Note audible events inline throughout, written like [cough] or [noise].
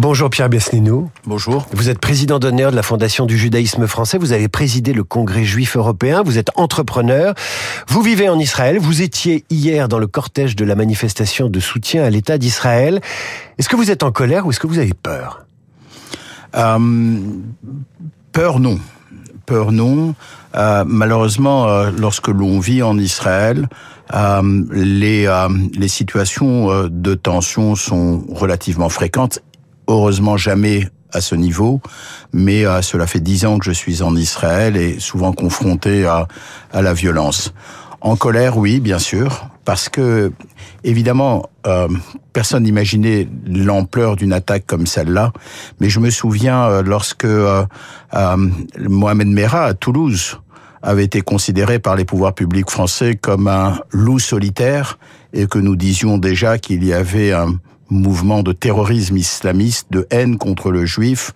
Bonjour Pierre Besnénou. Bonjour. Vous êtes président d'honneur de la Fondation du judaïsme français. Vous avez présidé le Congrès juif européen. Vous êtes entrepreneur. Vous vivez en Israël. Vous étiez hier dans le cortège de la manifestation de soutien à l'État d'Israël. Est-ce que vous êtes en colère ou est-ce que vous avez peur? Euh, Peur non. Peur non. Euh, malheureusement, euh, lorsque l'on vit en Israël, euh, les, les situations de tension sont relativement fréquentes heureusement jamais à ce niveau, mais euh, cela fait dix ans que je suis en Israël et souvent confronté à, à la violence. En colère, oui, bien sûr, parce que évidemment, euh, personne n'imaginait l'ampleur d'une attaque comme celle-là. Mais je me souviens euh, lorsque euh, Mohamed Merah à Toulouse avait été considéré par les pouvoirs publics français comme un loup solitaire et que nous disions déjà qu'il y avait un mouvement de terrorisme islamiste, de haine contre le juif,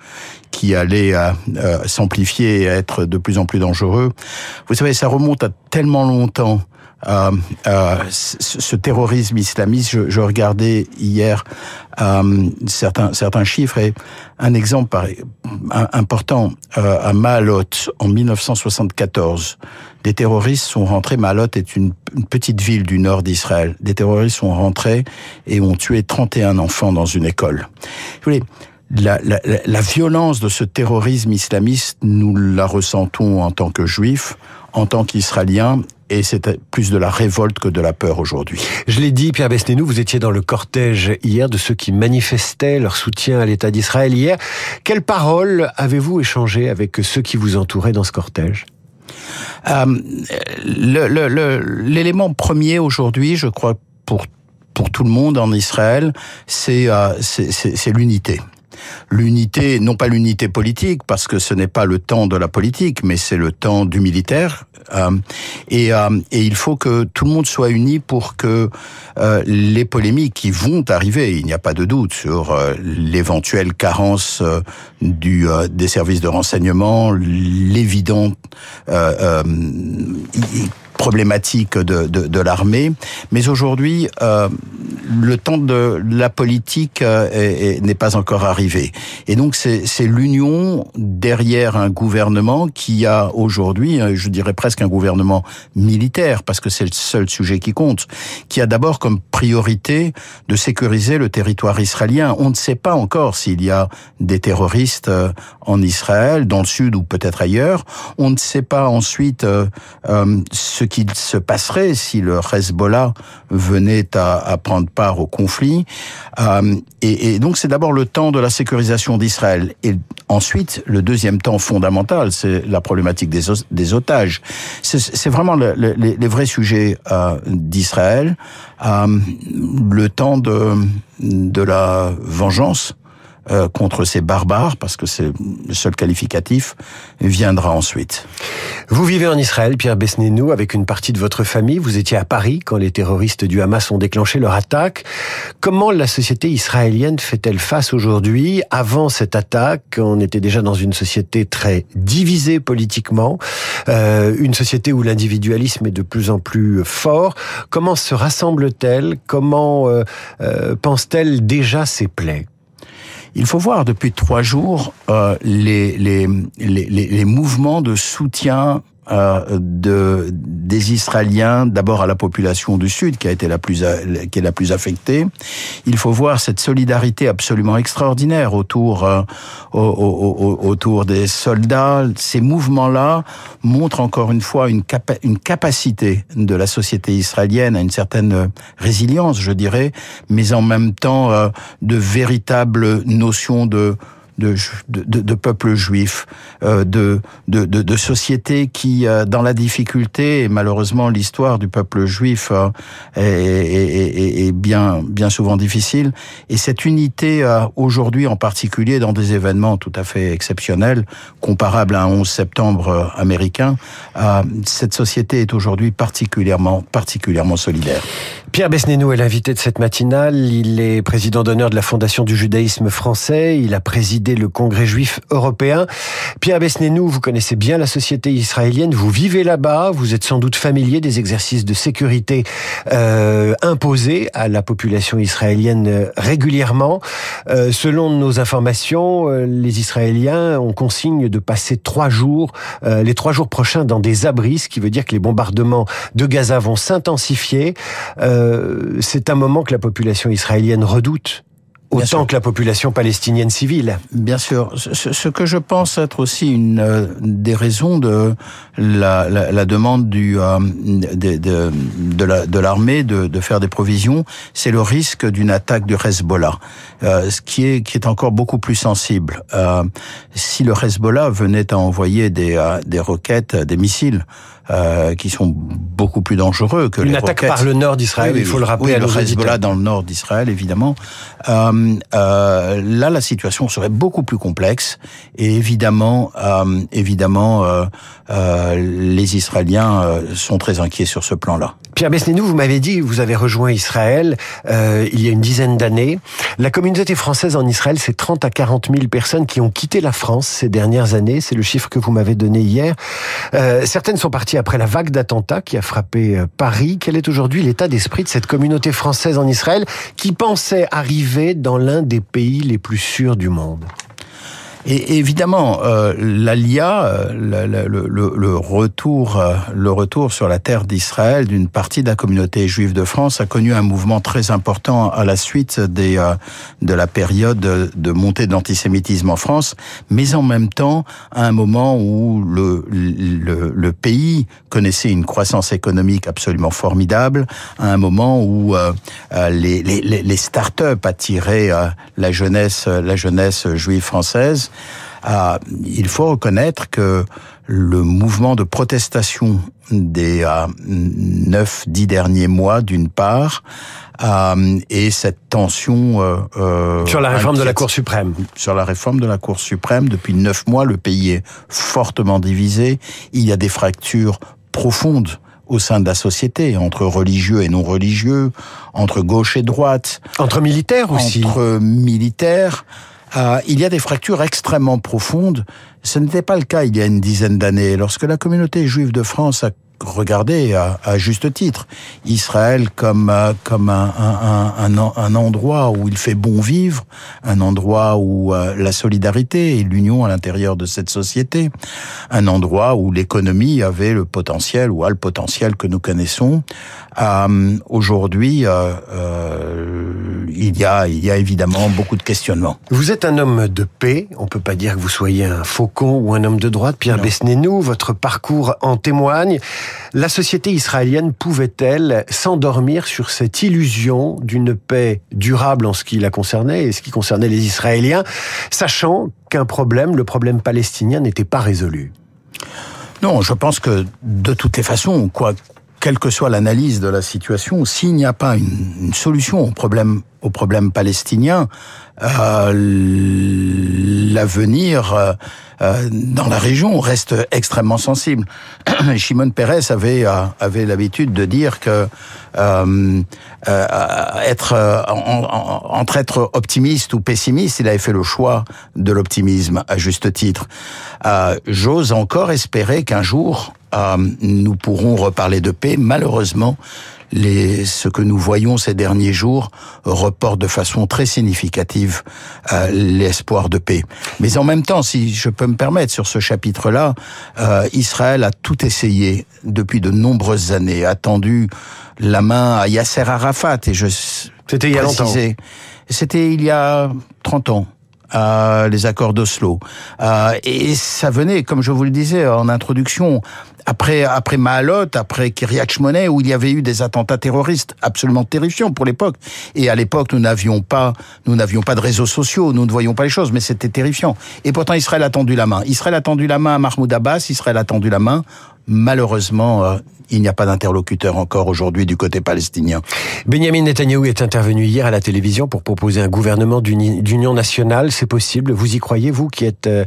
qui allait euh, euh, s'amplifier et être de plus en plus dangereux. Vous savez, ça remonte à tellement longtemps. Euh, euh, ce terrorisme islamiste, je, je regardais hier euh, certains certains chiffres et un exemple par, un, important à Maalot en 1974, des terroristes sont rentrés. Maalot est une, petite ville du nord d'Israël. Des terroristes sont rentrés et ont tué 31 enfants dans une école. Vous voulez, la, la, la, violence de ce terrorisme islamiste, nous la ressentons en tant que juifs, en tant qu'israéliens, et c'est plus de la révolte que de la peur aujourd'hui. Je l'ai dit, Pierre Besnénou, vous étiez dans le cortège hier de ceux qui manifestaient leur soutien à l'État d'Israël hier. Quelles paroles avez-vous échangé avec ceux qui vous entouraient dans ce cortège? Euh, L'élément premier aujourd'hui, je crois, pour, pour tout le monde en Israël, c'est euh, l'unité l'unité, non pas l'unité politique, parce que ce n'est pas le temps de la politique, mais c'est le temps du militaire. Euh, et, euh, et, il faut que tout le monde soit uni pour que euh, les polémiques qui vont arriver, il n'y a pas de doute sur l'éventuelle carence du, des services de renseignement, l'évident problématique de, de, de l'armée. Mais aujourd'hui, euh, le temps de la politique euh, n'est pas encore arrivé. Et donc c'est l'union derrière un gouvernement qui a aujourd'hui, euh, je dirais presque un gouvernement militaire, parce que c'est le seul sujet qui compte, qui a d'abord comme priorité de sécuriser le territoire israélien. On ne sait pas encore s'il y a des terroristes euh, en Israël, dans le sud ou peut-être ailleurs. On ne sait pas ensuite euh, euh, ce qu'il se passerait si le Hezbollah venait à, prendre part au conflit. Euh, et, donc c'est d'abord le temps de la sécurisation d'Israël. Et ensuite, le deuxième temps fondamental, c'est la problématique des, otages. C'est vraiment le, le, les, vrais sujets euh, d'Israël. Euh, le temps de la vengeance euh, contre ces barbares, parce que c'est le seul qualificatif, viendra ensuite. Vous vivez en Israël, Pierre Besnénou, avec une partie de votre famille. Vous étiez à Paris quand les terroristes du Hamas ont déclenché leur attaque. Comment la société israélienne fait-elle face aujourd'hui? Avant cette attaque, on était déjà dans une société très divisée politiquement, euh, une société où l'individualisme est de plus en plus fort. Comment se rassemble-t-elle? Comment euh, euh, pense-t-elle déjà ses plaies? Il faut voir depuis trois jours euh, les, les, les, les, mouvements de soutien euh, de, des Israéliens, d'abord à la population du Sud, qui a été la plus, qui est la plus affectée. Il faut voir cette solidarité absolument extraordinaire autour, euh, autour des soldats. Ces mouvements-là montrent encore une fois une, capa une capacité de la société israélienne à une certaine résilience, je dirais, mais en même temps euh, de véritables notions de de, de, de peuple juif, euh, de, de, sociétés qui, euh, dans la difficulté, et malheureusement l'histoire du peuple juif euh, est, bien, souvent difficile, et cette unité aujourd'hui en particulier dans des événements tout à fait exceptionnels, comparables à un 11 septembre euh, américain, cette société est aujourd'hui particulièrement, particulièrement solidaire. Pierre Besnénou est l'invité de cette matinale. Il est président d'honneur de la Fondation du judaïsme français. Il a présidé le Congrès juif européen. Pierre Besnénou, vous connaissez bien la société israélienne. Vous vivez là-bas. Vous êtes sans doute familier des exercices de sécurité euh, imposés à la population israélienne régulièrement. selon nos informations, les Israéliens ont consigne de passer trois jours, les trois jours prochains, dans des abris, ce qui veut dire que les bombardements de Gaza vont s'intensifier. C'est un moment que la population israélienne redoute autant que la population palestinienne civile. Bien sûr. Ce, que je pense être aussi une euh, des raisons de la, la, la demande du euh, de, de, de l'armée de, de, faire des provisions, c'est le risque d'une attaque du Hezbollah, euh, ce qui est qui est encore beaucoup plus sensible. Euh, si le Hezbollah venait à envoyer des euh, des roquettes, des missiles euh, qui sont beaucoup plus dangereux que Une les attaque par le nord d'Israël, il faut le rappeler oui, à le Hezbollah dans le nord d'Israël, évidemment. Euh, euh, là, la situation serait beaucoup plus complexe et évidemment, euh, évidemment, euh, les Israéliens sont très inquiets sur ce plan-là. Pierre Besnénou, vous m'avez dit, vous avez rejoint Israël il y a une dizaine d'années. La communauté française en Israël, c'est 30 à 40 000 personnes qui ont quitté la France ces dernières années. C'est le chiffre que vous m'avez donné hier. certaines sont parties après la vague d'attentats qui a frappé euh, Paris. Quel est aujourd'hui l'état d'esprit de cette communauté française en Israël qui pensait arriver dans l'un des pays les plus sûrs du monde? Et évidemment, euh, l'ALIA, euh, le, le, le, retour, euh, le retour sur la terre d'Israël d'une partie de la communauté juive de France a connu un mouvement très important à la suite des, euh, de la période de montée de l'antisémitisme en France, mais en même temps à un moment où le, le, le pays connaissait une croissance économique absolument formidable, à un moment où les, les, les start-up attiraient la jeunesse, la jeunesse juive française. Ah, il faut reconnaître que le mouvement de protestation des euh, neuf, dix derniers mois, d'une part, euh, et cette tension euh, euh sur la réforme de la Cour suprême. Sur la réforme de la Cour suprême, depuis neuf mois, le pays est fortement divisé. Il y a des fractures profondes au sein de la société, entre religieux et non religieux, entre gauche et droite. Entre militaires aussi. Entre militaires. Euh, il y a des fractures extrêmement profondes. Ce n'était pas le cas il y a une dizaine d'années, lorsque la communauté juive de France a regardé à, à juste titre Israël comme euh, comme un, un, un, un, endroit où il fait bon vivre, un endroit où euh, la solidarité et l'union à l'intérieur de cette société, un endroit où l'économie avait le potentiel ou a le potentiel que nous connaissons. Euh, Aujourd'hui, euh, il y a il y a évidemment beaucoup de questionnements. Vous êtes un homme de paix. On peut pas dire que vous soyez un faucon ou un homme de droite. Pierre Besnénou, votre parcours en témoigne. La société israélienne pouvait-elle s'endormir sur cette illusion d'une paix durable en ce qui la concernait et ce qui concernait les Israéliens, sachant qu'un problème, le problème palestinien, n'était pas résolu? Non, je pense que de toutes les façons, quoi quelle que soit l'analyse de la situation, s'il n'y a pas une, solution au problème au problème palestinien, euh, l'avenir euh, euh, dans la région reste extrêmement sensible. [clears throat] Shimon Peres avait avait l'habitude de dire que être entre être optimiste ou pessimiste, il avait fait le choix de l'optimisme à juste titre. J'ose encore espérer qu'un jour nous pourrons reparler de paix. Malheureusement, les, ce que nous voyons ces derniers jours reporte de façon très significative euh, l'espoir de paix. Mais en même temps, si je peux me permettre sur ce chapitre-là, euh, Israël a tout essayé depuis de nombreuses années, a tendu la main à Yasser Arafat et je c'était il y a longtemps. C'était il y a 30 ans. Euh, les accords d'Oslo. Euh, et ça venait, comme je vous le disais en introduction, après après Mahalot, après Kiryat Shmone, où il y avait eu des attentats terroristes absolument terrifiants pour l'époque. Et à l'époque, nous n'avions pas nous n'avions pas de réseaux sociaux, nous ne voyions pas les choses, mais c'était terrifiant. Et pourtant, Israël a tendu la main. Israël a tendu la main à Mahmoud Abbas. Israël a tendu la main malheureusement, euh, il n'y a pas d'interlocuteur encore aujourd'hui du côté palestinien. Benjamin Netanyahu est intervenu hier à la télévision pour proposer un gouvernement d'union nationale. C'est possible Vous y croyez, vous qui êtes euh,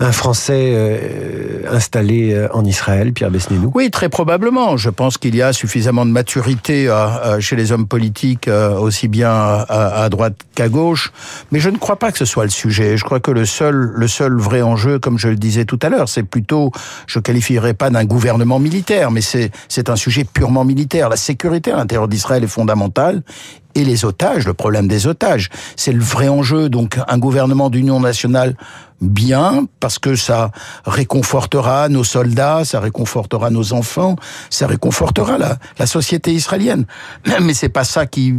un Français euh, installé en Israël, Pierre Besnénou Oui, très probablement. Je pense qu'il y a suffisamment de maturité chez les hommes politiques, aussi bien à droite qu'à gauche. Mais je ne crois pas que ce soit le sujet. Je crois que le seul, le seul vrai enjeu, comme je le disais tout à l'heure, c'est plutôt, je qualifierais pas d'un gouvernement militaire, mais c'est un sujet purement militaire. La sécurité à l'intérieur d'Israël est fondamentale et les otages, le problème des otages. C'est le vrai enjeu. Donc un gouvernement d'union nationale bien parce que ça réconfortera nos soldats, ça réconfortera nos enfants, ça réconfortera la, la société israélienne. [clears throat] Mais c'est pas ça qui,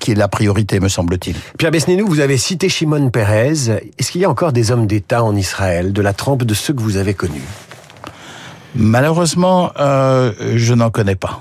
qui est la priorité, me semble-t-il. Pierre Besnénou, vous avez cité Shimon Peres. Est-ce qu'il y a encore des hommes d'État en Israël de la trempe de ceux que vous avez connus? Malheureusement, euh, je n'en connais pas.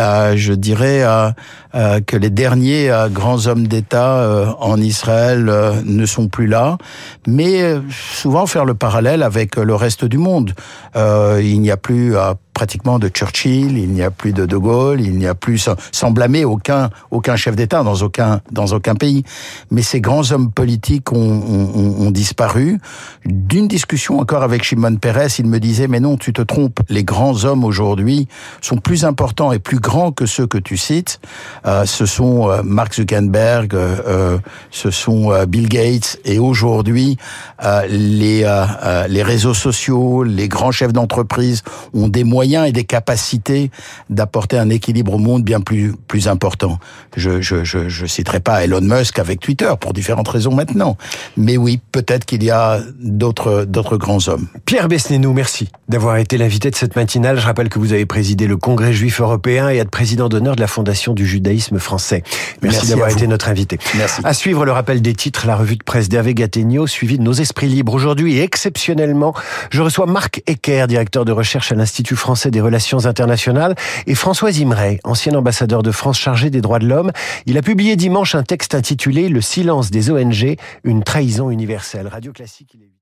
Euh, je dirais euh, que les derniers grands hommes d'État en Israël ne sont plus là, mais souvent faire le parallèle avec le reste du monde. il n'y a plus pratiquement de Churchill, il n'y a plus de De Gaulle, il n'y a plus, sans blâmer aucun, aucun chef d'État dans aucun, dans aucun pays. Mais ces grands hommes politiques ont, disparu. D'une discussion encore avec Shimon Peres, il me disait, mais non, tu te trompes, les grands hommes aujourd'hui sont plus importants et plus grands que ceux que tu cites. Euh, ce sont euh, Mark Zuckerberg, euh, ce sont Bill Gates, et aujourd'hui, les, les réseaux sociaux, les grands chefs d'entreprise ont des moyens et des capacités d'apporter un équilibre au monde bien plus plus important. Je je je, je citerai pas Elon Musk avec Twitter pour différentes raisons maintenant, mais oui, peut-être qu'il y a d'autres d'autres grands hommes. Pierre Besnénou, merci d'avoir été l'invité de cette matinale. Je rappelle que vous avez présidé le Congrès juif européen et êtes président d'honneur de la Fondation du judaïsme français. Merci, d'avoir été notre invité. Merci. À suivre le rappel des titres, la revue de presse d'Hervé Gattegno, suivi de nos esprits libres. Aujourd'hui, et exceptionnellement, je reçois Marc Ecker, directeur de recherche à l'Institut français des relations internationales, et François Imray, ancien ambassadeur de France chargé des droits de l'homme. Il a publié dimanche un texte intitulé Le silence des ONG, une trahison universelle. Radio Classique, il est